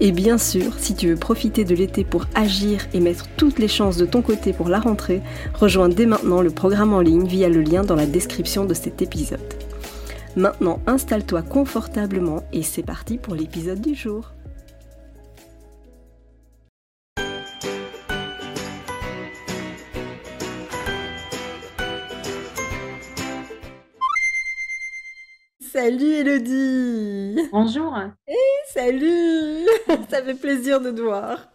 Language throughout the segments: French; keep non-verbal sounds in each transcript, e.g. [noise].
Et bien sûr, si tu veux profiter de l'été pour agir et mettre toutes les chances de ton côté pour la rentrée, rejoins dès maintenant le programme en ligne via le lien dans la description de cet épisode. Maintenant, installe-toi confortablement et c'est parti pour l'épisode du jour. Salut Elodie Bonjour Hey, salut [laughs] Ça fait plaisir de te voir.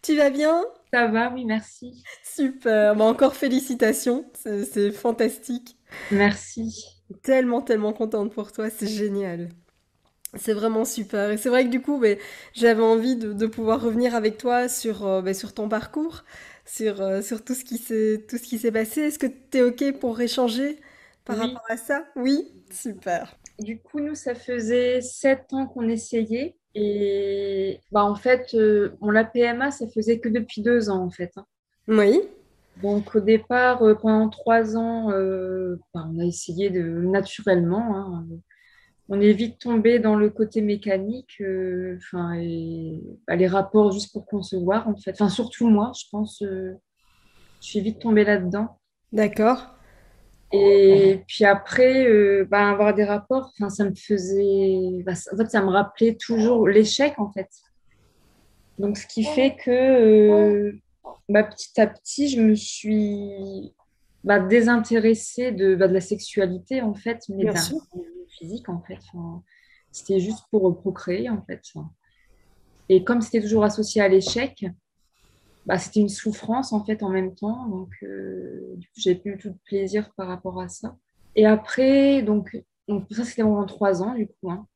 Tu vas bien? Ça va, oui, merci. Super, bah encore félicitations, c'est fantastique. Merci. Tellement, tellement contente pour toi, c'est génial. C'est vraiment super. Et c'est vrai que du coup, bah, j'avais envie de, pouvoir revenir avec toi sur, euh, bah, sur ton parcours, sur, euh, sur tout ce qui s'est passé. Est-ce que tu es OK pour échanger par rapport à ça? Oui? Super. Du coup, nous, ça faisait sept ans qu'on essayait. Et bah, en fait, euh, on la PMA, ça faisait que depuis deux ans, en fait. Hein. Oui. Donc, au départ, euh, pendant trois ans, euh, bah, on a essayé de naturellement. Hein. on est vite tombé dans le côté mécanique, enfin, et bah, les rapports juste pour concevoir, en fait. Enfin, surtout moi, je pense, je suis vite tombée là-dedans. D'accord. Et puis après, euh, bah, avoir des rapports, ça me faisait. Bah, en fait, ça me rappelait toujours l'échec, en fait. Donc, ce qui fait que euh, bah, petit à petit, je me suis désintéressée de, de, la sexualité, en fait, mais d'un physique, en fait. c'était juste pour procréer, en fait. Et comme c'était toujours associé à l'échec, bah, c'était une souffrance en fait en même temps. Donc, euh, du coup, j'avais plus du tout de plaisir par rapport à ça. Et après, donc, donc ça, c'était en trois ans du coup. Hein.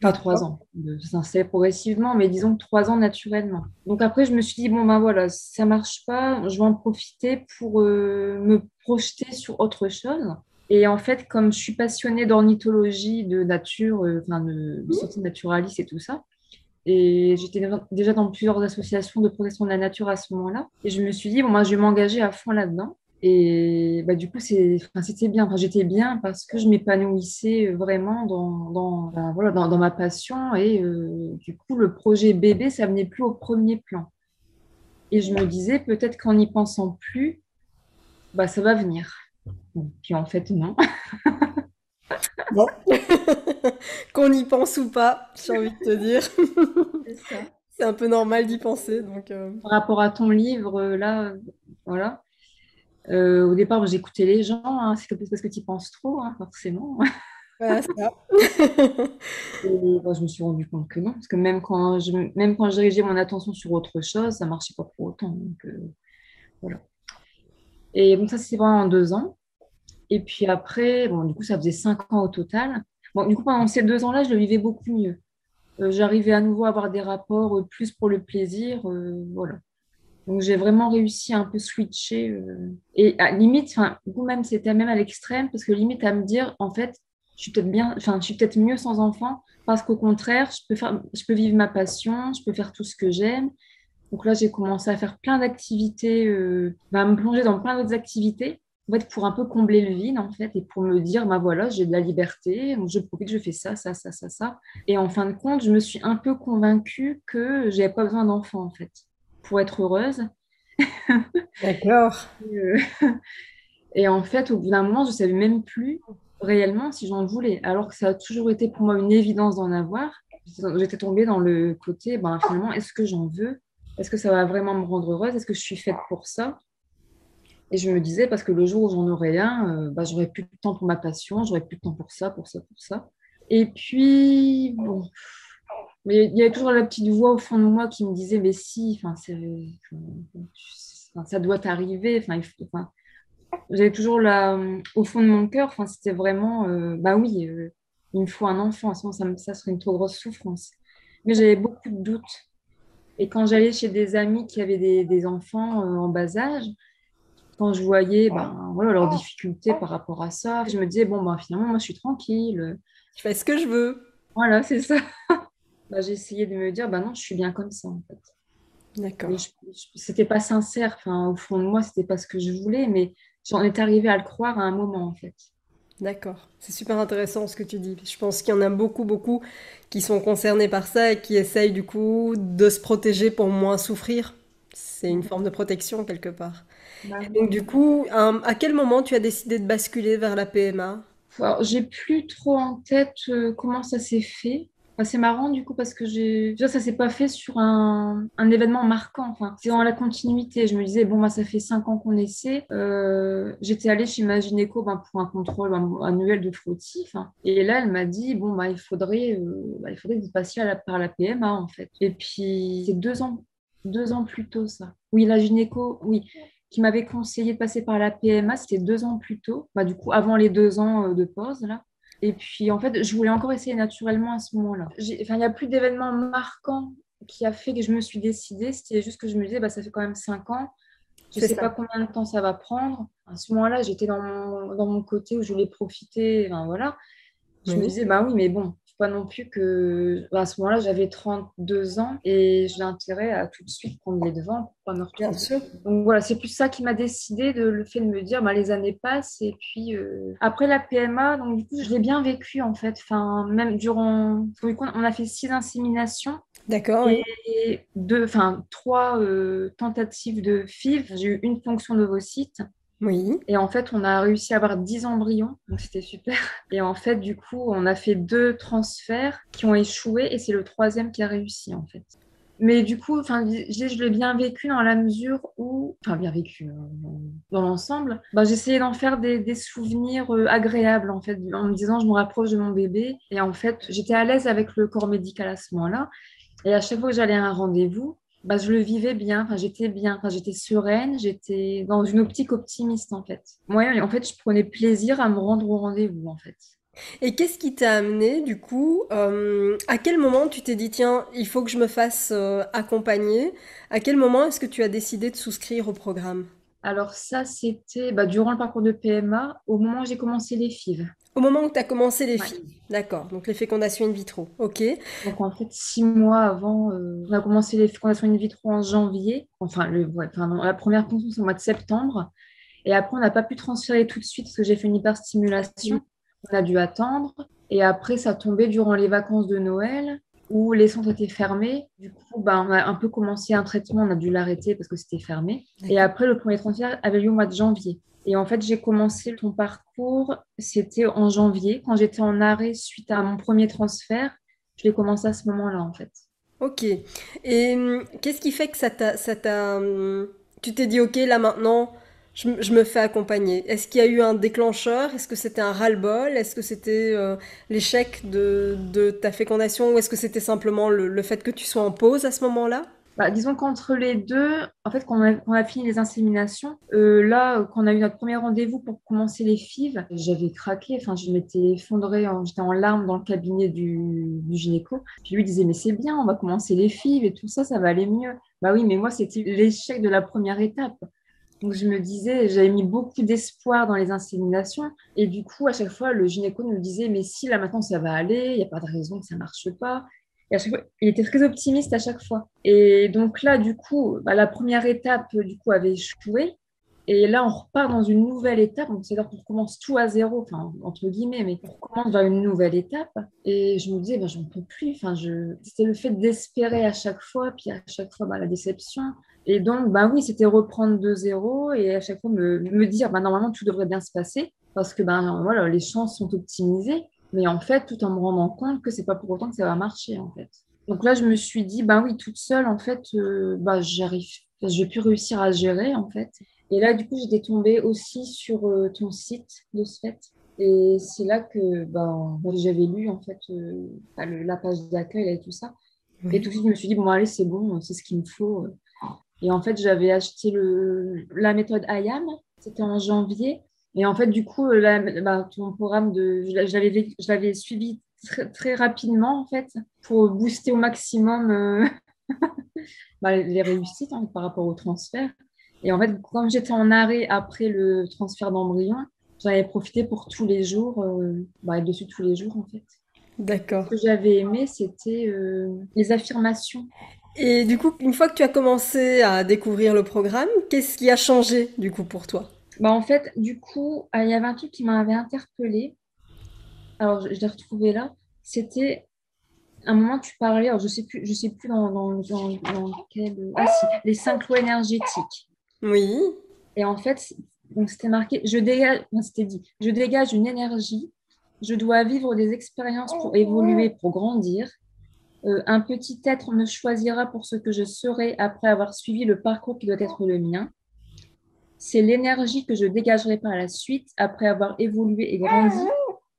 Pas trois ans, ça s'est progressivement, mais disons trois ans naturellement. Donc après, je me suis dit, bon ben voilà, ça marche pas, je vais en profiter pour euh, me projeter sur autre chose. Et en fait, comme je suis passionnée d'ornithologie, de nature, euh, enfin de, de sortie naturaliste et tout ça, et j'étais déjà dans plusieurs associations de protection de la nature à ce moment-là. Et je me suis dit, bon, moi, je vais m'engager à fond là-dedans. Et bah, du coup, c'était bien. J'étais bien parce que je m'épanouissais vraiment dans, dans, bah, voilà, dans, ma passion. Et euh, du coup, le projet bébé, ça venait plus au premier plan. Et je me disais, peut-être qu'en n'y pensant plus, bah, ça va venir. puis en fait, non. [laughs] Bon. [laughs] Qu'on y pense ou pas, j'ai envie de te dire. C'est un peu normal d'y penser. Donc, euh. Par rapport à ton livre, euh, là, voilà. Euh, au départ, j'écoutais les gens, hein, c'est parce que tu y penses trop, hein, forcément. Voilà, ça. [laughs] Et je me suis rendu compte que non, parce que même quand je, même quand je dirigeais mon attention sur autre chose, ça ne marchait pas pour autant. Donc, voilà. Et donc ça, c'est vraiment en deux ans. Et puis après, bon, du coup, ça faisait cinq ans au total. Bon, du coup, pendant ces deux ans-là, je le vivais beaucoup mieux. Euh, j'arrivais à nouveau à avoir des rapports euh, plus pour le plaisir. Euh, voilà. Donc, j'ai vraiment réussi à un peu switcher. et à limite, enfin, même, c'était même à l'extrême, parce que limite à me dire, en fait, je suis peut-être peut-être mieux sans enfant, parce qu'au contraire, je peux, faire, je peux vivre ma passion, je peux faire tout ce que j'aime. Donc là, j'ai commencé à faire plein d'activités, bah, à me plonger dans plein d'autres activités en fait, pour un peu combler le vide, en fait, et pour me dire, bah voilà, j'ai de la liberté, je profite, je fais ça, ça, ça, ça, ça. Et en fin de compte, je me suis un peu convaincue que je n'avais pas besoin d'enfant, en fait, pour être heureuse. [laughs] D'accord. Euh, et en fait, au bout d'un moment, je ne savais même plus réellement si j'en voulais, alors que ça a toujours été pour moi une évidence d'en avoir. J'étais tombée dans le côté, ben, finalement, est-ce que j'en veux? Est-ce que ça va vraiment me rendre heureuse? Est-ce que je suis faite pour ça? Et je me disais, parce que le jour où j'en aurais un, euh, bah, j'aurais plus de temps pour ma passion, j'aurais plus de temps pour ça, pour ça, pour ça. Et puis, bon, mais il y avait toujours la petite voix au fond de moi qui me disait, mais si, enfin, ça doit t'arriver. Enfin, j'avais toujours là, au fond de mon cœur, c'était vraiment, euh, bah oui, euh, il me faut un enfant, sinon ça, ça serait une trop grosse souffrance. Mais j'avais beaucoup de doutes. Et quand j'allais chez des amis qui avaient des, enfants en bas âge, quand je voyais ben, voilà, leurs difficultés par rapport à ça, je me disais, bon, ben, finalement, moi, je suis tranquille. Je fais ce que je veux. Voilà, c'est ça. [laughs] bah, j'ai essayé de me dire, bah non, je suis bien comme ça, en fait. D'accord. C'était pas sincère. Enfin, au fond de moi, c'était pas ce que je voulais, mais j'en étais arrivée à le croire à un moment, en fait. D'accord, c'est super intéressant ce que tu dis. Je pense qu'il y en a beaucoup, beaucoup qui sont concernés par ça et qui essayent du coup de se protéger pour moins souffrir. C'est une forme de protection quelque part. Donc du coup, à quel moment tu as décidé de basculer vers la PMA j'ai plus trop en tête euh, comment ça s'est fait. c'est marrant du coup parce que j'ai ça s'est pas fait sur un, événement marquant enfin c'est dans la continuité. Je me disais bon bah ça fait cinq ans qu'on essaie. Euh, j'étais allée chez ma gynéco ben, pour un contrôle annuel de frottis et là elle m'a dit bon bah il faudrait euh, bah, il faudrait que vous passiez par la PMA en fait. Et puis c'est deux ans deux ans plus tôt ça oui la gynéco oui qui m'avait conseillé de passer par la PMA, c'était deux ans plus tôt, bah, du coup avant les deux ans euh, de pause là. Et puis en fait, je voulais encore essayer naturellement à ce moment-là. Enfin, il n'y a plus d'événements marquants qui a fait que je me suis décidée. C'était juste que je me disais, bah, ça fait quand même cinq ans. Je ne sais pas combien de temps ça va prendre. À ce moment-là, j'étais dans mon, dans mon côté où je voulais profiter. Enfin, voilà. Je me disais, bah oui, mais bon, pas non plus que à ce moment-là j'avais 32 ans et j'ai intérêt à tout de suite prendre les devants pour pas me retrouver. sûr. Donc voilà, c'est plus ça qui m'a décidé de le fait de me dire bah, les années passent et puis euh, après la PMA donc du coup je l'ai bien vécu en fait. Enfin même durant on a fait six inséminations. D'accord. Et deux, enfin trois euh, tentatives de FIV. J'ai eu une fonction d'ovocyte. Oui. Et en fait, on a réussi à avoir 10 embryons, donc c'était super. Et en fait, du coup, on a fait deux transferts qui ont échoué et c'est le troisième qui a réussi, en fait. Mais du coup, enfin, je, l'ai bien vécu dans la mesure où, enfin, bien vécu euh, dans l'ensemble, bah, j'essayais d'en faire des, souvenirs euh, agréables, en fait, en me disant, je me rapproche de mon bébé. Et en fait, j'étais à l'aise avec le corps médical à ce moment-là. Et à chaque fois que j'allais à un rendez-vous, bah, je le vivais bien, enfin, j'étais bien, enfin, j'étais sereine, j'étais dans une optique optimiste en fait. Moi, en fait, je prenais plaisir à me rendre au rendez-vous en fait. Et qu'est-ce qui t'a amené du coup euh, À quel moment tu t'es dit tiens, il faut que je me fasse euh, accompagner? À quel moment est-ce que tu as décidé de souscrire au programme? Alors ça, c'était bah, durant le parcours de PMA, au moment où j'ai commencé les FIV. Au moment où tu as commencé les filles. D'accord, donc les fécondations in vitro. Ok. Donc en fait, six mois avant, euh, on a commencé les fécondations in vitro en janvier. Enfin, le, la première ponction, c'est au mois de septembre. Et après, on n'a pas pu transférer tout de suite parce que j'ai fait une hyperstimulation. On a dû attendre. Et après, ça tombait durant les vacances de Noël où les centres étaient fermés. Du coup, bah, on a un peu commencé un traitement, on a dû l'arrêter parce que c'était fermé. Et après, le premier transfert avait lieu au mois de janvier. Et en fait, j'ai commencé ton parcours, c'était en janvier, quand j'étais en arrêt suite à mon premier transfert. Je l'ai commencé à ce moment-là, en fait. Ok. Et hum, qu'est-ce qui fait que ça t'a... Hum, tu t'es dit, ok, là maintenant, je, me fais accompagner. Est-ce qu'il y a eu un déclencheur? Est-ce que c'était un ras-le-bol? Est-ce que c'était euh, l'échec de, ta fécondation? Ou est-ce que c'était simplement le fait que tu sois en pause à ce moment-là? Bah, disons qu'entre les deux, en fait, quand on a, fini les inséminations, euh, là, quand on a eu notre premier rendez-vous pour commencer les FIV, j'avais craqué, enfin, je m'étais effondrée, j'étais en larmes dans le cabinet du, du gynéco. Puis lui disait, mais c'est bien, on va commencer les FIV et tout ça, ça va aller mieux. Bah oui, mais moi, c'était l'échec de la première étape. Donc je me disais, j'avais mis beaucoup d'espoir dans les inséminations. Et du coup, à chaque fois, le gynéco me disait, mais si là maintenant ça va aller, il n'y a pas de raison que ça ne marche pas il était très optimiste à chaque fois. Et donc là, du coup, bah, la première étape du coup avait échoué. Et là, on repart dans une nouvelle étape. C'est-à-dire qu'on recommence tout à zéro, entre guillemets, mais on recommence vers une nouvelle étape. Et je me disais, ben, j'en peux plus. Enfin. C'était le fait d'espérer à chaque fois, puis à chaque fois, bah, la déception. Et donc, bah oui, c'était reprendre de zéro et à chaque fois me, dire, bah, normalement, tout devrait bien se passer parce que ben, voilà, les chances sont optimisées mais en fait, tout en me rendant compte que c'est pas pour autant que ça va marcher, en fait. Donc là, je me suis dit, bah oui, toute seule, en fait, euh, bah, j'arrive, je vais plus réussir à gérer, en fait. Et là, du coup, j'étais tombée aussi sur euh, ton site de ce fait. Et c'est là que ben, j'avais lu en fait euh, la page d'accueil et tout ça. Et tout de suite, je me suis dit, bon, allez, c'est bon, c'est ce qu'il me faut. Et en fait, j'avais acheté la méthode IAM, c'était en janvier. Et en fait, du coup, la, bah, ton programme, de, je l'avais suivi très, rapidement, en fait, pour booster au maximum euh, [laughs] bah, les réussites hein, par rapport au transfert. Et en fait, comme j'étais en arrêt après le transfert d'embryon, j'avais profité pour tous les jours, euh, bah, dessus tous les jours, en fait. D'accord. Ce que j'avais aimé, c'était euh, les affirmations. Et du coup, une fois que tu as commencé à découvrir le programme, qu'est-ce qui a changé du coup pour toi? Bah, En fait, du coup, il y avait un truc qui m'avait interpellée. Alors, je, l'ai retrouvé là. C'était un moment tu parlais, alors je sais plus, je sais plus dans, dans, dans, quel... Ah si, les cinq lois énergétiques. Oui. Et en fait, c'était marqué, je dégage, c'était dit, je dégage une énergie je dois vivre des expériences pour évoluer, pour grandir. Euh, un petit être me choisira pour ce que je serai après avoir suivi le parcours qui doit être le mien. C'est l'énergie que je dégagerai par la suite après avoir évolué et grandi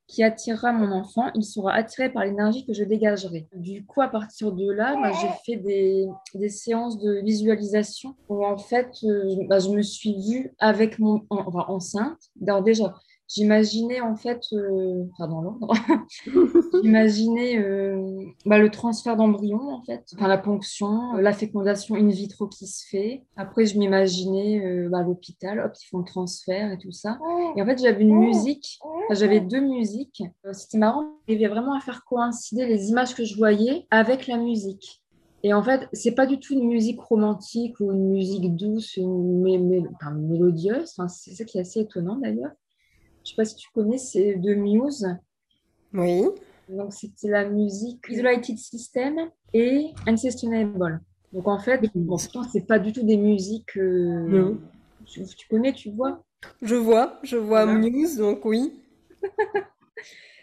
qui attirera mon enfant. Il sera attiré par l'énergie que je dégagerai. Du coup, à partir de là, j'ai fait des, séances de visualisation où en fait, euh, bah, je me suis vue avec mon enfin, enceinte. Alors déjà, J'imaginais en fait, euh, enfin dans l'ordre, [laughs] j'imaginais euh, bah, le transfert d'embryon en fait, enfin la ponction, la fécondation in vitro qui se fait. Après, je m'imaginais euh, bah, l'hôpital, hop, ils font le transfert et tout ça. Et en fait, j'avais une musique, j'avais deux musiques. C'était marrant, j'arrivais vraiment à faire coïncider les images que je voyais avec la musique. Et en fait, c'est pas du tout une musique romantique ou une musique douce, une mélodieuse. Enfin, c'est ça qui est assez étonnant d'ailleurs. Je ne sais pas si tu connais, c'est de Muse. Oui. Donc, c'était la musique Isolated System et Unsustainable. Donc, en fait, bon, c'est pas du tout des musiques. Euh, tu, connais, tu vois? Je vois, je vois Muse, donc oui.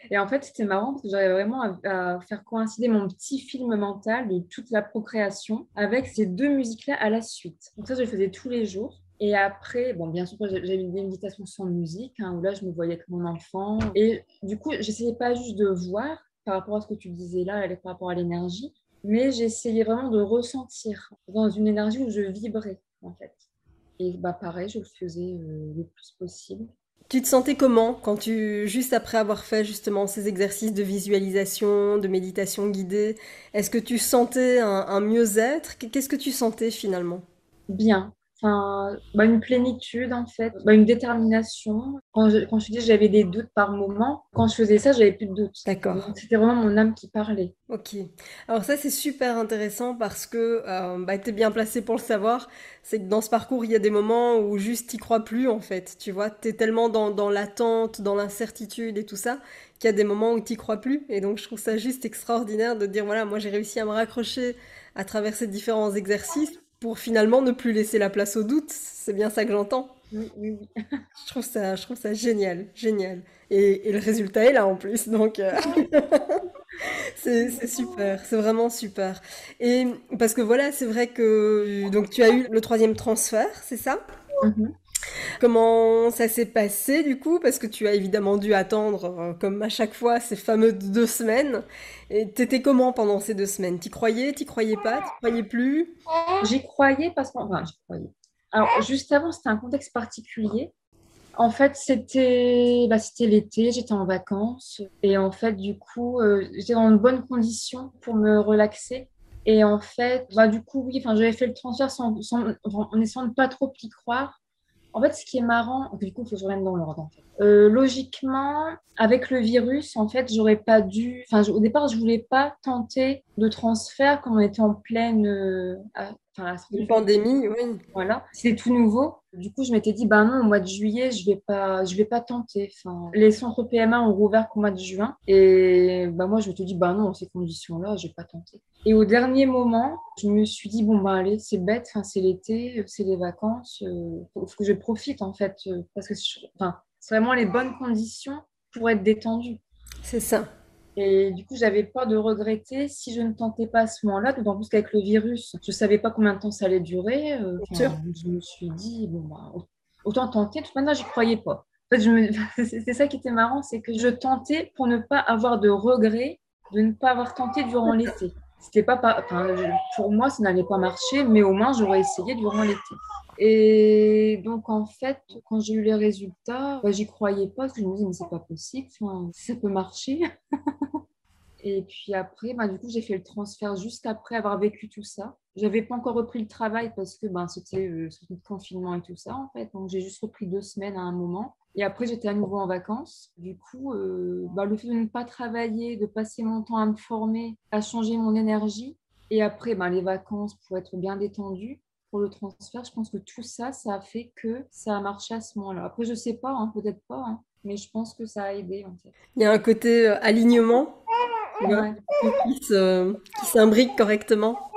Et en fait, c'était marrant parce que j'arrivais vraiment à, faire coïncider mon petit film mental de toute la procréation avec ces deux musiques-là à la suite. Donc, ça, je le faisais tous les jours. Et après, bon, bien sûr, j'ai eu des méditations sans musique, hein, où là, je me voyais avec mon enfant. Et du coup, j'essayais pas juste de voir par rapport à ce que tu disais là, par rapport à l'énergie, mais j'essayais vraiment de ressentir dans une énergie où je vibrais, en fait. Et bah, pareil, je le faisais euh, le plus possible. Tu te sentais comment quand tu, juste après avoir fait justement ces exercices de visualisation, de méditation guidée, est-ce que tu sentais un mieux-être? Qu'est-ce que tu sentais finalement? Bien, Enfin, bah, une plénitude en fait, bah, une détermination. Quand je, quand je dis j'avais des doutes par moment, quand je faisais ça, j'avais plus de doutes. D'accord. C'était vraiment mon âme qui parlait. Ok. Alors ça c'est super intéressant parce que euh, bah, tu es bien placé pour le savoir. C'est que dans ce parcours, il y a des moments où juste tu crois plus en fait. Tu vois, tu es tellement dans, dans l'attente, dans l'incertitude et tout ça, qu'il y a des moments où tu crois plus. Et donc je trouve ça juste extraordinaire de dire voilà, moi j'ai réussi à me raccrocher à travers ces différents exercices pour finalement ne plus laisser la place au doute. C'est bien ça que j'entends. Oui, oui, oui. [laughs] je, trouve ça, je trouve ça génial, génial. Et, et le résultat est là en plus, donc euh, [laughs] c'est super, c'est vraiment super. Et parce que voilà, c'est vrai que donc tu as eu le troisième transfert, c'est ça? Mm-hmm. Comment ça s'est passé du coup? Parce que tu as évidemment dû attendre, euh, comme à chaque fois, ces fameuses deux semaines. Et t'étais comment pendant ces deux semaines? T'y croyais T'y croyais pas T'y croyais plus? J'y croyais parce que... Enfin, j'y croyais. Alors, juste avant, c'était un contexte particulier. En fait, c'était bah, l'été, j'étais en vacances. Et en fait, du coup, euh, j'étais dans de bonnes conditions pour me relaxer. Et en fait, bah, du coup, oui, j'avais fait le transfert sans, sans, en essayant de pas trop y croire. En fait, ce qui est marrant, du coup, il faut que je revienne dans l'ordre. Euh, logiquement, avec le virus, en fait, j'aurais pas dû. Enfin, au départ, je voulais pas tenter de transfert quand on était en pleine euh, enfin, une pandémie, oui. Voilà, c'était tout nouveau. Du coup, je m'étais dit, bah non, au mois de juillet, je vais pas, je vais pas tenter. Enfin, les centres PMA ont rouvert qu'au mois de juin, et bah moi, je me suis dit, bah non, dans ces conditions-là, je vais pas tenter. Et au dernier moment, je me suis dit, bon bah allez, c'est bête, enfin, c'est l'été, c'est les vacances, euh, faut, que je profite en fait, euh, parce que, enfin, c'est vraiment les bonnes conditions pour être détendu. C'est ça. Et du coup, j'avais peur de regretter si je ne tentais pas à ce moment-là, d'autant plus qu'avec le virus, je ne savais pas combien de temps ça allait durer. Euh, je me suis dit, bon, bah, autant tenter. De toute manière, j'y croyais pas. En fait, me... [laughs] c'est ça qui était marrant, c'est que je tentais pour ne pas avoir de regrets de ne pas avoir tenté durant l'été. C'était pas, pas pour moi, ça n'allait pas marcher, mais au moins j'aurais essayé durant l'été. Et donc, en fait, quand j'ai eu les résultats, bah, j'y croyais pas, parce que je me disais, mais c'est pas possible, ça peut marcher. [laughs] Et puis après, bah, du coup, j'ai fait le transfert juste après avoir vécu tout ça. J'avais pas encore repris le travail parce que ben, c'était euh, le confinement et tout ça, en fait. Donc, j'ai juste repris deux semaines à un moment. Et après, j'étais à nouveau en vacances. Du coup, euh, bah, le fait de ne pas travailler, de passer mon temps à me former, à changer mon énergie. Et après, bah, les vacances pour être bien détendu pour le transfert, je pense que tout ça, ça a fait que ça a marché à ce moment-là. Après, je sais pas, hein, peut-être pas, hein, mais je pense que ça a aidé. Il y a un côté euh, qui s'imbrique correctement.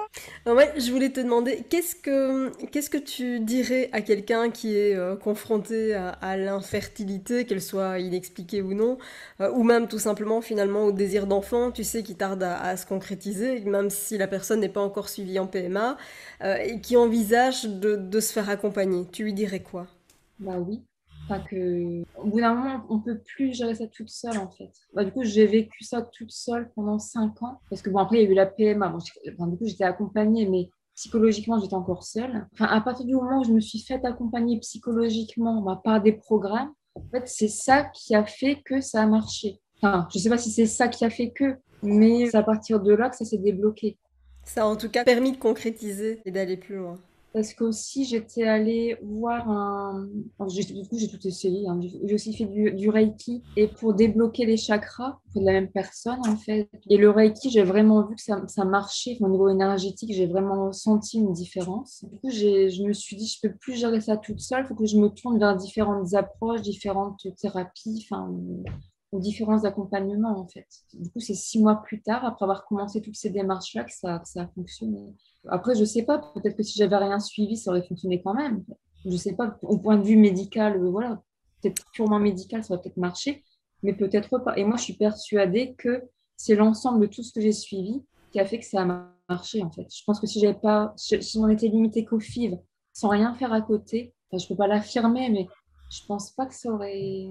Ouais, je voulais te demander, qu'est-ce que, qu'est-ce que tu dirais à quelqu'un qui est euh, confronté à, l'infertilité, qu'elle soit inexpliquée ou non, euh, ou même tout simplement finalement au désir d'enfant, tu sais, qui tarde à, se concrétiser, même si la personne n'est pas encore suivie en PMA, euh, et qui envisage de, de se faire accompagner. Tu lui dirais quoi? Bah oui, Que, au bout d'un moment, on peut plus gérer ça toute seule, en fait. Bah, du coup, j'ai vécu ça toute seule pendant cinq ans. Parce que, bon, après, il y a eu la PMA. Bon, du coup, j'étais accompagnée, mais psychologiquement, j'étais encore seule. Enfin, à partir du moment où je me suis faite accompagner psychologiquement bah, par des programmes, en fait, c'est ça qui a fait que ça a marché. Enfin, je sais pas si c'est ça qui a fait que, mais c'est à partir de là que ça s'est débloqué. Ça a en tout cas permis de concrétiser et d'aller plus loin parce qu'aussi j'étais allée voir un. du coup, j'ai tout essayé. Hein. J'ai aussi fait du, Reiki et pour débloquer les chakras pour de la même personne en fait. Et le Reiki, j'ai vraiment vu que ça, marchait au niveau énergétique. J'ai vraiment senti une différence. Du coup, je me suis dit, je peux plus gérer ça toute seule. Il faut que je me tourne vers différentes approches, différentes thérapies, enfin différents accompagnements en fait. Du coup, c'est six mois plus tard, après avoir commencé toutes ces démarches-là, que ça, ça a fonctionné. Après, je sais pas, peut-être que si j'avais rien suivi, ça aurait fonctionné quand même. Je sais pas, au point de vue médical, euh, voilà, peut-être purement médical, ça aurait peut-être marché, mais peut-être pas. Et moi, je suis persuadée que c'est l'ensemble de tout ce que j'ai suivi qui a fait que ça a marché en fait. Je pense que si j'avais pas, si on était limité qu'au FIV, sans rien faire à côté, enfin, je peux pas l'affirmer, mais je pense pas que ça aurait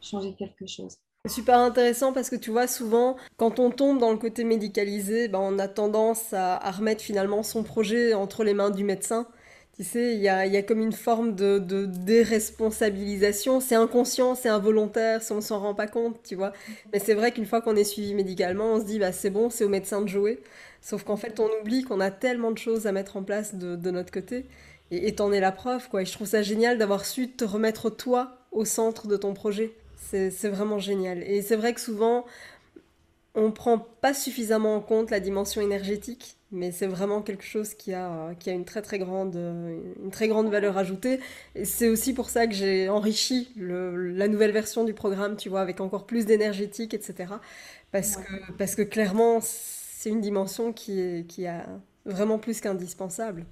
changé quelque chose. Super intéressant parce que tu vois, souvent, quand on tombe dans le côté médicalisé, ben, on a tendance à, remettre finalement son projet entre les mains du médecin. Tu sais, il y a, comme une forme de, de déresponsabilisation. C'est inconscient, c'est involontaire, si on s'en rend pas compte, tu vois. Mais c'est vrai qu'une fois qu'on est suivi médicalement, on se dit, bah, c'est bon, c'est au médecin de jouer. Sauf qu'en fait, on oublie qu'on a tellement de choses à mettre en place de, de notre côté. Et t'en es la preuve, quoi. Et je trouve ça génial d'avoir su te remettre toi au centre de ton projet. C'est vraiment génial. Et c'est vrai que souvent, on prend pas suffisamment en compte la dimension énergétique, mais c'est vraiment quelque chose qui a, qui a une, très, très grande, une très grande valeur ajoutée. Et c'est aussi pour ça que j'ai enrichi la nouvelle version du programme, tu vois, avec encore plus d'énergétique, etc. Parce, que, parce que clairement, c'est une dimension qui est, qui a vraiment plus qu'indispensable.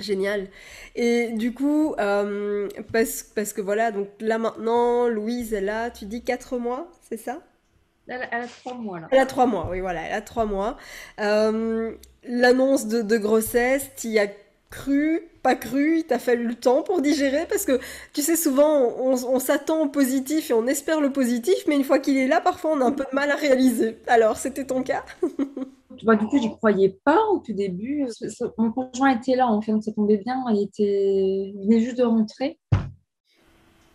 Génial. Et du coup, euh, parce, parce, que voilà, donc là maintenant, Louise est là, tu dis 4 mois, c'est ça? Elle, a 3 mois là. Elle a 3 mois, oui, voilà, elle a 3 mois. Euh, l'annonce de, de, grossesse, tu y as cru, pas cru, il t'a fallu le temps pour digérer parce que tu sais, souvent on, s'attend au positif et on espère le positif, mais une fois qu'il est là, parfois on a un peu de mal à réaliser. Alors, c'était ton cas? Bah, du coup, j'y croyais pas au tout début. Mon conjoint était là, en fait, donc ça tombait bien. Il, était... venait juste de rentrer.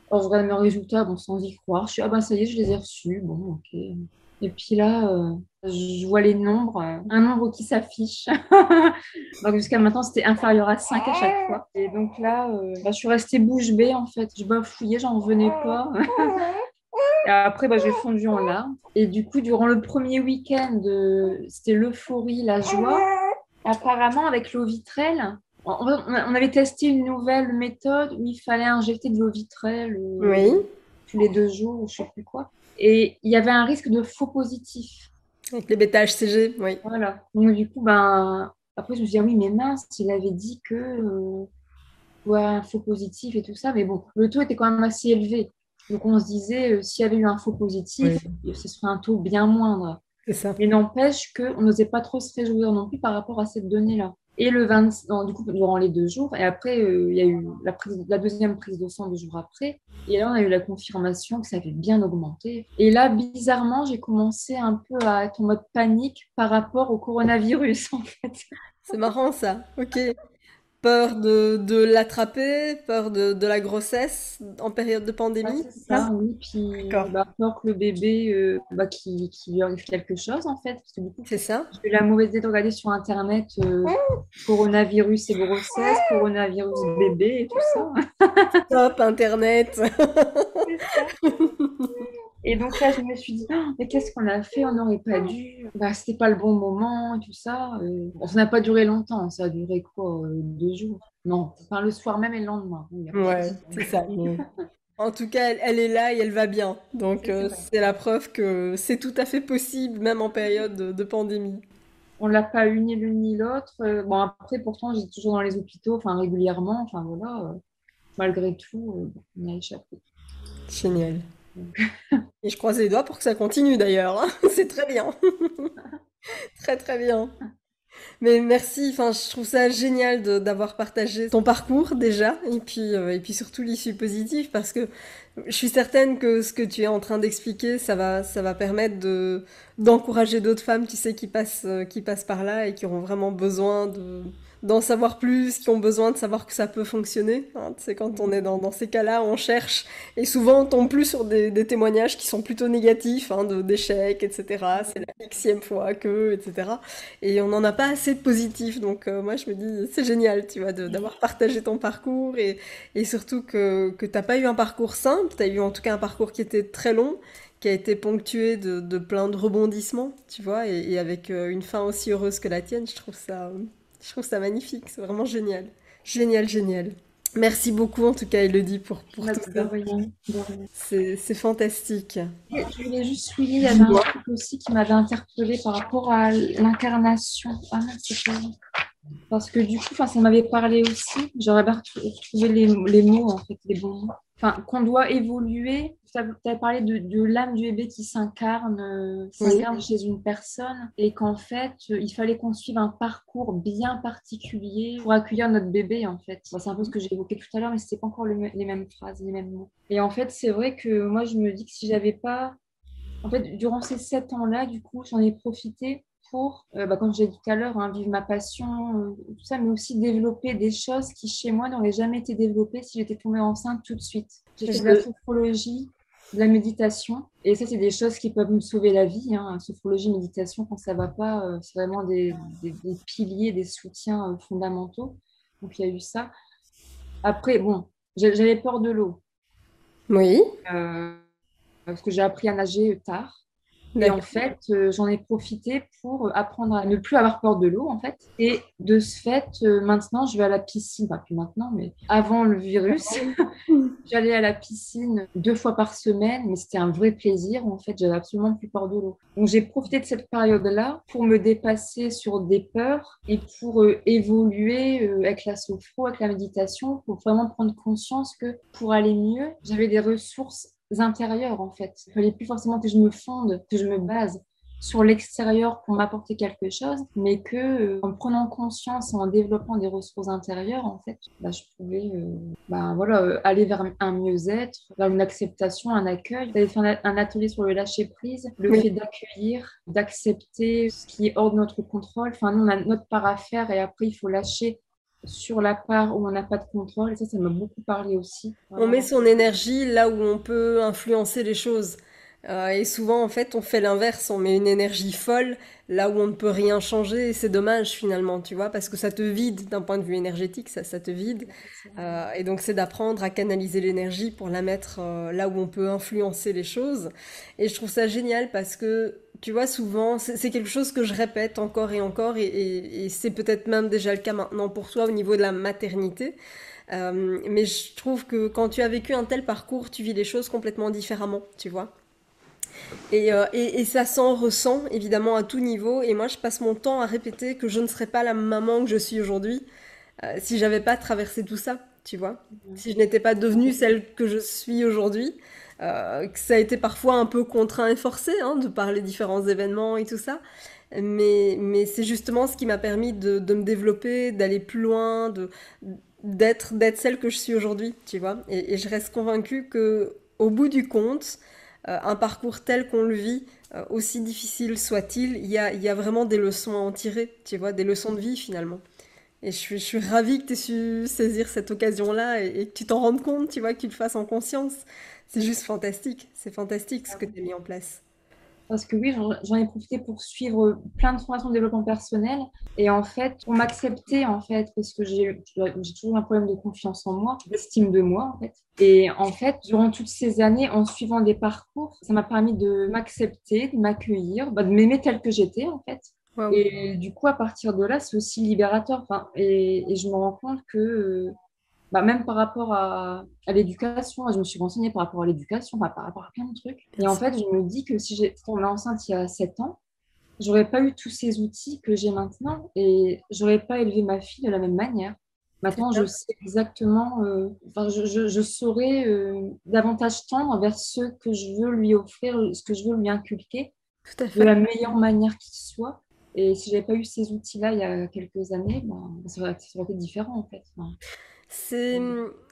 Alors, je regarde mes résultats, bon, sans y croire. Je suis, ah ben ça y est, je les ai reçus. Bon, ok. Et puis là, euh, je vois les nombres, euh, un nombre qui s'affiche. [laughs] donc jusqu'à maintenant, c'était inférieur à 5 à chaque fois. Et donc là, euh, bah, je suis restée bouche bée, en fait. Je bafouillais, j'en revenais pas. [laughs] Et après, bah, j'ai fondu en larmes. Et du coup, durant le premier week-end, c'était l'euphorie, la joie. Apparemment, avec l'eau vitrelle, on, avait testé une nouvelle méthode où il fallait injecter de l'eau vitrelle tous les deux jours, ou je sais plus quoi. Et il y avait un risque de faux positif. Avec les bêta-HCG, oui. Voilà. Donc, du coup, ben, après, je me suis dit, ah oui, mais mince, il avait dit que. Euh, ouais, un faux positif et tout ça. Mais bon, le taux était quand même assez élevé. Donc on se disait, euh, s'il y avait eu un faux positif, ce serait un taux bien moindre. Ça. Mais n'empêche qu'on n'osait pas trop se réjouir non plus par rapport à cette donnée-là. Et le 20, du coup, durant les deux jours. Et après, il y a eu la, la deuxième prise de sang deux jours après. Et là, on a eu la confirmation que ça avait bien augmenté. Et là, bizarrement, j'ai commencé un peu à être en mode panique par rapport au coronavirus, [laughs] en fait. C'est marrant ça, ok. Peur de, de l'attraper, peur de, de la grossesse en période de pandémie? c'est ça, oui. Puis D'accord, bah, peur que le bébé, euh, bah, qui, qui lui arrive quelque chose, en fait. Parce que du coup, c'est ça? j'ai eu la mauvaise idée de regarder sur Internet euh, coronavirus et grossesse, coronavirus bébé et tout ça. Top Internet. [laughs] C'est ça. [laughs] Et donc là, je me suis dit, Ah, mais qu'est-ce qu'on a fait? On n'aurait pas dû. Bah, c'était pas le bon moment et tout ça. Euh, bon, ça n'a pas duré longtemps. Ça a duré quoi? euh, deux jours? Non, enfin le soir même et le lendemain. Ouais, c'est ça. [laughs] En tout cas, elle, elle est là et elle va bien. Donc, C'est euh, c'est la preuve que c'est tout à fait possible, même en période de, de pandémie. On l'a pas eu ni l'une ni l'autre. Bon, après, pourtant, j'étais toujours dans les hôpitaux, enfin régulièrement. Enfin voilà, malgré tout, on a échappé. Génial. Et je croise les doigts pour que ça continue d'ailleurs. hein. [laughs] C'est très bien. [laughs] Très, très bien. Mais merci, enfin, je trouve ça génial d'avoir partagé ton parcours déjà, et puis, euh, et puis surtout l'issue positive, parce que je suis certaine que ce que tu es en train d'expliquer, ça va, ça va permettre de, d'encourager d'autres femmes, tu sais, qui passent, euh, qui passent par là et qui auront vraiment besoin de, d'en savoir plus, qui ont besoin de savoir que ça peut fonctionner. hein. Sais, quand on est dans, dans ces cas-là, on cherche, et souvent on tombe plus sur des, témoignages qui sont plutôt négatifs, hein, d'échecs, etc. C'est la xème fois que, etc. Et on n'en a pas assez de positifs. Donc euh, moi, je me dis, c'est génial, tu vois, d'avoir partagé ton parcours et, et surtout que, que tu n'as pas eu un parcours simple, tu as eu en tout cas un parcours qui était très long, qui a été ponctué de, de plein de rebondissements, tu vois, et, avec euh, une fin aussi heureuse que la tienne, je trouve ça, je trouve ça magnifique, c'est vraiment génial. Génial, génial. Merci beaucoup en tout cas, Elodie, pour, pour tout ça. C'est, c'est fantastique. Je voulais juste souligner, il y avait un truc aussi qui m'avait interpellée par rapport à l'incarnation. Ah, pas. Parce que du coup, enfin, ça m'avait parlé aussi. J'aurais bien retrou- retrouvé les, les mots, en fait, les bons mots. Enfin, qu'on doit évoluer. Tu avais parlé de, de l'âme du bébé qui s'incarne, euh, Oui. s'incarne chez une personne et qu'en fait, euh, il fallait qu'on suive un parcours bien particulier pour accueillir notre bébé, en fait. Bon, c'est un peu ce que j'ai évoqué tout à l'heure, mais c'était pas encore le les mêmes phrases, les mêmes mots. Et en fait, c'est vrai que moi, je me dis que si j'avais pas en fait, durant ces sept ans-là, du coup, j'en ai profité pour, euh, bah, comme j'ai dit tout à l'heure, hein, vivre ma passion, euh, tout ça, mais aussi développer des choses qui, chez moi, n'auraient jamais été développées si j'étais tombée enceinte tout de suite. J'ai fait de la sophrologie, de la méditation, et ça, c'est des choses qui peuvent me sauver la vie. Hein. Sophrologie, méditation, quand ça va pas, euh, c'est vraiment des, des- des piliers, des soutiens euh, fondamentaux. Donc, il y a eu ça. Après, bon, j'avais peur de l'eau. Oui, parce que j'ai appris à nager tard. Et en fait, euh, j'en ai profité pour apprendre à ne plus avoir peur de l'eau, en fait. Et de ce fait, euh, maintenant, je vais à la piscine. Pas plus maintenant, mais avant le virus, [laughs] j'allais à la piscine deux fois par semaine, mais c'était un vrai plaisir. En fait, j'avais absolument plus peur de l'eau. Donc, j'ai profité de cette période-là pour me dépasser sur des peurs et pour euh, évoluer euh, avec la sophro, avec la méditation, pour vraiment prendre conscience que pour aller mieux, j'avais des ressources intérieures, en fait. Il fallait plus forcément que je me fonde, que je me base sur l'extérieur pour m'apporter quelque chose, mais que euh, en prenant conscience et en développant des ressources intérieures, en fait, bah, je pouvais euh, bah, voilà, euh, aller vers un mieux-être, vers une acceptation, un accueil. J'avais fait un, un atelier sur le lâcher-prise, le Oui. fait d'accueillir, d'accepter ce qui est hors de notre contrôle. Enfin, nous, on a notre part à faire et après, il faut lâcher sur la part où on n'a pas de contrôle. Et ça, ça m'a beaucoup parlé aussi. On met son énergie là où on peut influencer les choses. Euh, et souvent, en fait, on fait l'inverse. On met une énergie folle là où on ne peut rien changer. Et c'est dommage finalement, tu vois, parce que ça te vide d'un point de vue énergétique, ça, ça te vide. Euh, et donc, c'est d'apprendre à canaliser l'énergie pour la mettre euh, là où on peut influencer les choses. Et je trouve ça génial parce que, tu vois, souvent, c'est quelque chose que je répète encore et encore. Et, et- et c'est peut-être même déjà le cas maintenant pour toi au niveau de la maternité. Mais je trouve que quand tu as vécu un tel parcours, tu vis les choses complètement différemment, tu vois. Et, euh, et, et ça s'en ressent évidemment à tout niveau. Et moi, je passe mon temps à répéter que je ne serais pas la maman que je suis aujourd'hui euh, si j'avais pas traversé tout ça, tu vois. Si je n'étais pas devenue celle que je suis aujourd'hui. Euh, que ça a été parfois un peu contraint et forcé hein, de par les différents événements et tout ça. mais, mais c'est justement ce qui m'a permis de, de me développer, d'aller plus loin, de, d'être, d'être celle que je suis aujourd'hui, tu vois. Et, et je reste convaincue que au bout du compte, un parcours tel qu'on le vit, euh, aussi difficile soit-il, il y a, y a vraiment des leçons à en tirer, tu vois, des leçons de vie finalement. Et je suis, je suis ravie que tu aies su saisir cette occasion-là et, et que tu t'en rendes compte, tu vois, que tu le fasses en conscience. C'est juste fantastique, c'est fantastique ce que tu as mis en place. Parce que oui, j'en ai profité pour suivre plein de formations de développement personnel. Et en fait, pour m'accepter, en fait, parce que j'ai toujours un problème de confiance en moi, d'estime de moi, en fait. Et en fait, durant toutes ces années, en suivant des parcours, ça m'a permis de m'accepter, de m'accueillir, bah, de m'aimer telle que j'étais, en fait. Et du coup, à partir de là, c'est aussi libérateur. Enfin, et, et, je me rends compte que euh, bah, même par rapport à, à l'éducation, je me suis renseignée par rapport à l'éducation, par rapport à plein de trucs. Et en fait, je me dis que si j'étais tombée enceinte il y a 7 ans, j'aurais pas eu tous ces outils que j'ai maintenant et j'aurais pas élevé ma fille de la même manière. Maintenant, je sais exactement, euh, enfin, je, je, je, saurais euh, davantage tendre vers ce que je veux lui offrir, ce que je veux lui inculquer Tout à fait. de la meilleure manière qu'il soit. Et si j'avais pas eu ces outils-là il y a quelques années, ben, ça, aurait, ça, aurait, été différent en fait. Enfin, c'est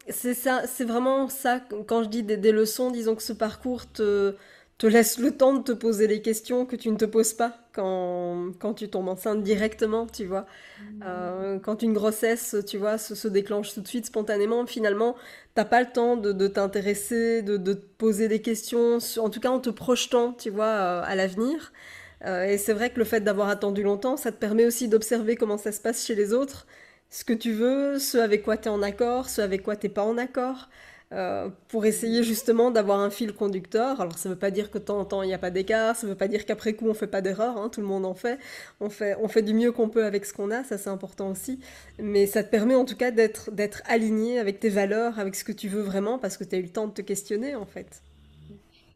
c'est ça, c'est vraiment ça. Quand je dis des, des, leçons, disons que ce parcours te, te laisse le temps de te poser les questions que tu ne te poses pas quand, quand tu tombes enceinte directement, tu vois. Mmh. Euh, quand une grossesse, tu vois, se, se, déclenche tout de suite spontanément, finalement, t'as pas le temps de, de t'intéresser, de, de, te poser des questions, en tout cas en te projetant, tu vois, euh, à l'avenir. Euh, et c'est vrai que le fait d'avoir attendu longtemps, ça te permet aussi d'observer comment ça se passe chez les autres ce que tu veux, ce avec quoi tu es en accord, ce avec quoi tu n'es pas en accord, euh, pour essayer justement d'avoir un fil conducteur. Alors ça ne veut pas dire que de temps en temps il n'y a pas d'écart, ça ne veut pas dire qu'après coup on ne fait pas d'erreur, hein, tout le monde en fait. On, fait. on fait du mieux qu'on peut avec ce qu'on a, ça c'est important aussi. Mais ça te permet en tout cas d'être, d'être aligné avec tes valeurs, avec ce que tu veux vraiment, parce que tu as eu le temps de te questionner en fait.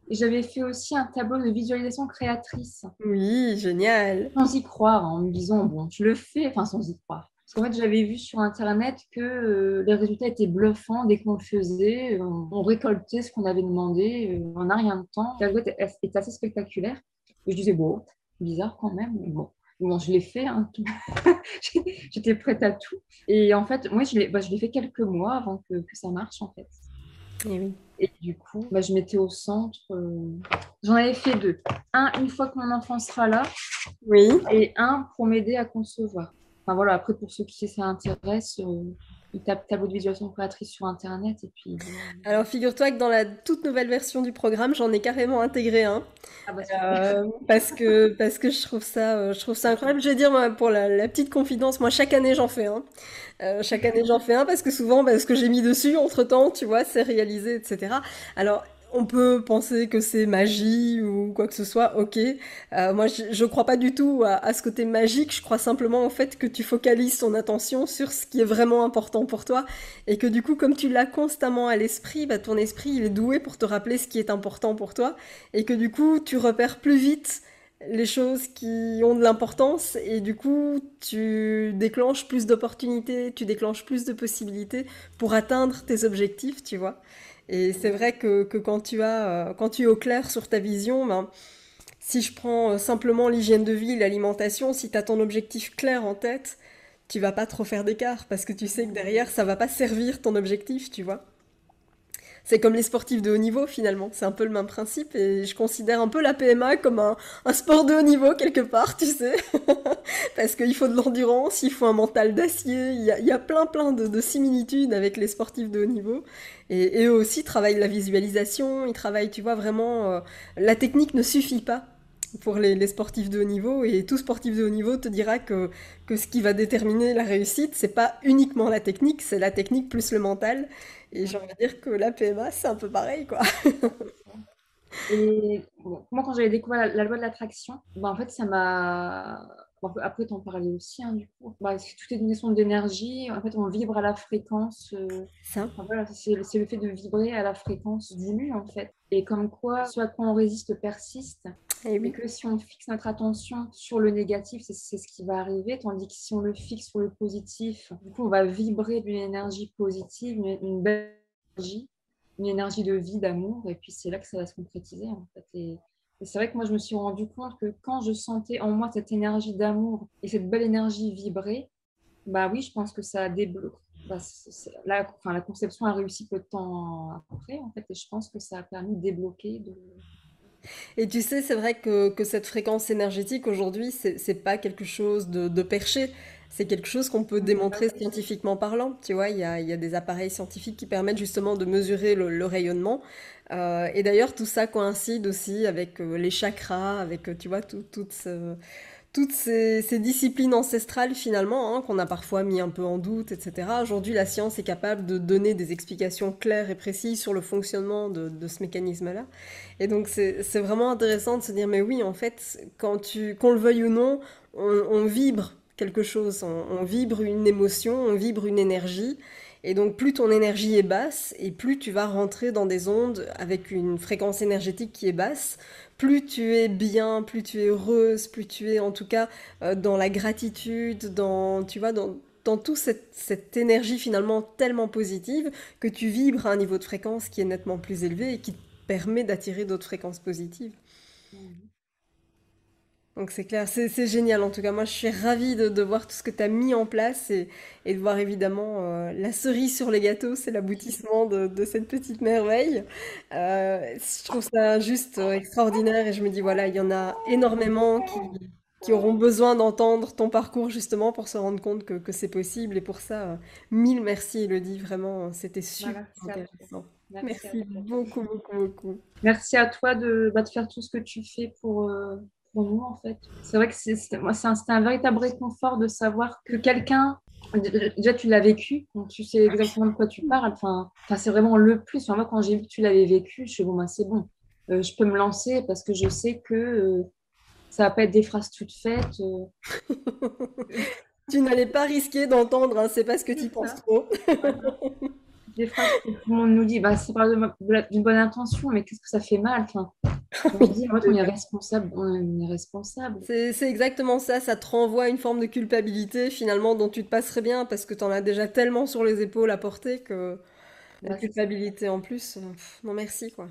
Et j'avais fait aussi un tableau de visualisation créatrice. Oui, génial. Sans y croire, en me disant, bon, tu le fais, enfin sans y croire. En fait, j'avais vu sur Internet que euh, les résultats étaient bluffants dès qu'on le faisait. On, récoltait ce qu'on avait demandé euh, en un rien de temps. La boîte est assez spectaculaire. Et je disais, bon, bizarre quand même. Mais bon, bon je l'ai fait. Hein, [laughs] J'étais prête à tout. Et en fait, moi, je l'ai bah, fait quelques mois avant que, que, ça marche, en fait. Et, oui. et du coup, bah, je m'étais au centre. Euh... J'en avais fait deux. Un, une fois que mon enfant sera là. Oui. Et un pour m'aider à concevoir. Enfin voilà, après pour ceux qui s'intéressent, euh, ils tapent tableau de visualisation créatrice sur internet et puis. Alors figure-toi que dans la toute nouvelle version du programme, j'en ai carrément intégré un. Ah bah, euh, parce que parce que je trouve ça euh, je trouve ça incroyable. Je vais dire moi, pour la, la, petite confidence, moi chaque année j'en fais un. Euh, chaque année j'en fais un parce que souvent bah, ce que j'ai mis dessus entre temps, tu vois, c'est réalisé, etc. Alors on peut penser que c'est magie ou quoi que ce soit, ok. Euh, moi, je, je crois pas du tout à, à, ce côté magique. Je crois simplement au fait que tu focalises ton attention sur ce qui est vraiment important pour toi et que du coup, comme tu l'as constamment à l'esprit, bah, ton esprit il est doué pour te rappeler ce qui est important pour toi et que du coup, tu repères plus vite les choses qui ont de l'importance et du coup tu déclenches plus d'opportunités, tu déclenches plus de possibilités pour atteindre tes objectifs, tu vois. Et c'est vrai que, quand, tu as, euh, quand tu es au clair sur ta vision, ben, si je prends euh, simplement l'hygiène de vie, l'alimentation, si tu as ton objectif clair en tête, tu vas pas trop faire d'écart parce que tu sais que derrière, ça va pas servir ton objectif, tu vois. C'est comme les sportifs de haut niveau finalement, c'est un peu le même principe et je considère un peu la PMA comme un, sport de haut niveau quelque part, tu sais. [laughs] Parce qu'il faut de l'endurance, il faut un mental d'acier, il y a, plein plein de, de, similitudes avec les sportifs de haut niveau. Et, et, eux aussi travaillent la visualisation, ils travaillent, tu vois, vraiment... Euh, la technique ne suffit pas pour les, les, sportifs de haut niveau et tout sportif de haut niveau te dira que, que ce qui va déterminer la réussite, c'est pas uniquement la technique, c'est la technique plus le mental. Et j'ai envie de dire que la PMA, c'est un peu pareil, quoi. [laughs] et bon, moi, quand j'avais découvert la, la, loi de l'attraction, bah, en fait, ça m'a. Bon, après, t'en parlais aussi, hein, du coup. Bah, tout est une question d'énergie. En fait, on vibre à la fréquence. Euh... Ça. Enfin, voilà, c'est le fait de vibrer à la fréquence voulue, en fait. Et comme quoi, à quoi on résiste persiste. Et, oui. que si on fixe notre attention sur le négatif, c'est ce qui va arriver, tandis que si on le fixe sur le positif, du coup, on va vibrer d'une énergie positive, une, belle énergie, une énergie de vie, d'amour, et puis c'est là que ça va se concrétiser, en fait. Et c'est vrai que moi, je me suis rendu compte que quand je sentais en moi cette énergie d'amour et cette belle énergie vibrer, bah oui, je pense que ça a débloqué. Bah, la, la conception a réussi peu de temps après, en fait, et je pense que ça a permis de débloquer. Et tu sais, c'est vrai que, que, cette fréquence énergétique aujourd'hui, c'est pas quelque chose de, perché c'est quelque chose qu'on peut démontrer scientifiquement parlant. Tu vois, il y a, y a, des appareils scientifiques qui permettent justement de mesurer le, rayonnement. Euh, et d'ailleurs, tout ça coïncide aussi avec euh, les chakras, avec, euh, tu vois, tout, toutes ces, disciplines ancestrales finalement, hein, qu'on a parfois mis un peu en doute, etc. Aujourd'hui, la science est capable de donner des explications claires et précises sur le fonctionnement de, ce mécanisme-là. Et donc, c'est vraiment intéressant de se dire, mais oui, en fait, quand tu, qu'on le veuille ou non, on, on vibre quelque chose, on, vibre une émotion, on vibre une énergie. Et donc plus ton énergie est basse et plus tu vas rentrer dans des ondes avec une fréquence énergétique qui est basse, plus tu es bien, plus tu es heureuse, plus tu es en tout cas euh, dans la gratitude, dans tu vois dans dans toute cette, énergie finalement tellement positive que tu vibres à un niveau de fréquence qui est nettement plus élevé et qui te permet d'attirer d'autres fréquences positives. Mmh. Donc c'est clair, c'est génial en tout cas. Moi je suis ravie de, voir tout ce que tu as mis en place et, de voir évidemment euh, la cerise sur les gâteaux, c'est l'aboutissement de, cette petite merveille. Euh, je trouve ça juste euh, extraordinaire et je me dis voilà, il y en a énormément qui, qui auront besoin d'entendre ton parcours justement pour se rendre compte que, que c'est possible. Et pour ça, mille merci Elodie, vraiment, c'était super intéressant. Merci, beaucoup, beaucoup, beaucoup. Merci à toi de, bah, de faire tout ce que tu fais pour pour nous, en fait. C'est vrai que c'est un, un, véritable réconfort de savoir que quelqu'un, déjà tu l'as vécu, donc tu sais exactement de quoi tu parles. Enfin, enfin c'est vraiment le plus. moi, quand j'ai vu que tu l'avais vécu, je suis bon, bah, c'est bon. Euh, je peux me lancer parce que je sais que euh, ça va pas être des phrases toutes faites. Euh. [laughs] tu n'allais pas risquer d'entendre, hein, c'est parce que tu penses trop. Des que tout le monde nous dit, bah, c'est pas d'une bonne intention, mais qu'est-ce que ça fait mal enfin, [laughs] On dit, on est responsable, on est responsable. C'est exactement ça, ça te renvoie à une forme de culpabilité finalement dont tu te passerais bien parce que tu en as déjà tellement sur les épaules à porter que la culpabilité en plus, non merci quoi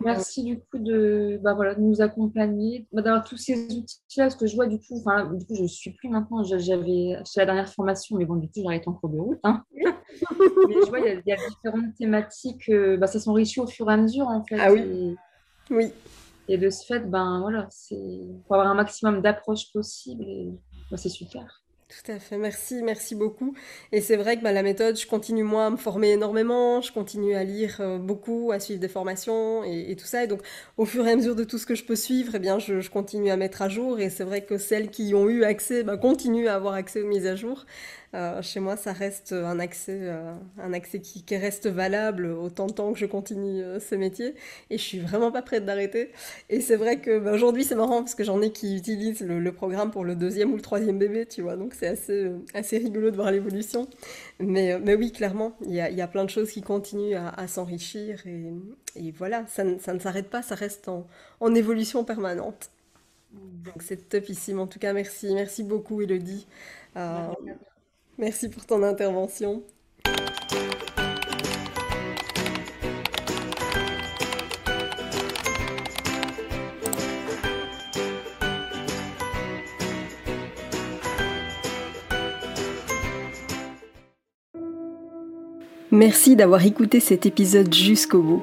merci du coup de, bah, voilà, de nous accompagner, bah, d'avoir tous ces outils-là, parce que je vois du coup, enfin, du coup, je ne suis plus maintenant, j'avais la dernière formation, mais bon, du coup, j'arrête en cours de route. Hein. [laughs] mais je vois, il y, a différentes thématiques, euh, bah, ça s'enrichit au fur et à mesure, en fait. Ah oui. Oui. Et de ce fait, ben voilà, c'est pour avoir un maximum d'approches possibles, et bah, c'est super. Tout à fait, merci, merci beaucoup. Et c'est vrai que bah, la méthode, je continue moi à me former énormément, je continue à lire euh, beaucoup, à suivre des formations et, tout ça. Et donc, au fur et à mesure de tout ce que je peux suivre, eh bien, je, continue à mettre à jour. Et c'est vrai que celles qui y ont eu accès bah, continuent à avoir accès aux mises à jour. Euh, chez moi, ça reste un accès, euh, un accès qui, reste valable autant de temps que je continue euh, ce métier. Et je suis vraiment pas prête d'arrêter. Et c'est vrai que bah, aujourd'hui, c'est marrant parce que j'en ai qui utilisent le, programme pour le deuxième ou le troisième bébé, tu vois. Donc c'est assez, assez rigolo de voir l'évolution. Mais, mais oui, clairement, il y a, y a, plein de choses qui continuent à, s'enrichir. Et, et, voilà, ça, ça ne s'arrête pas, ça reste en, en évolution permanente. Donc c'est topissime. En tout cas, merci. Merci beaucoup, Elodie. Merci pour ton intervention. Merci d'avoir écouté cet épisode jusqu'au bout.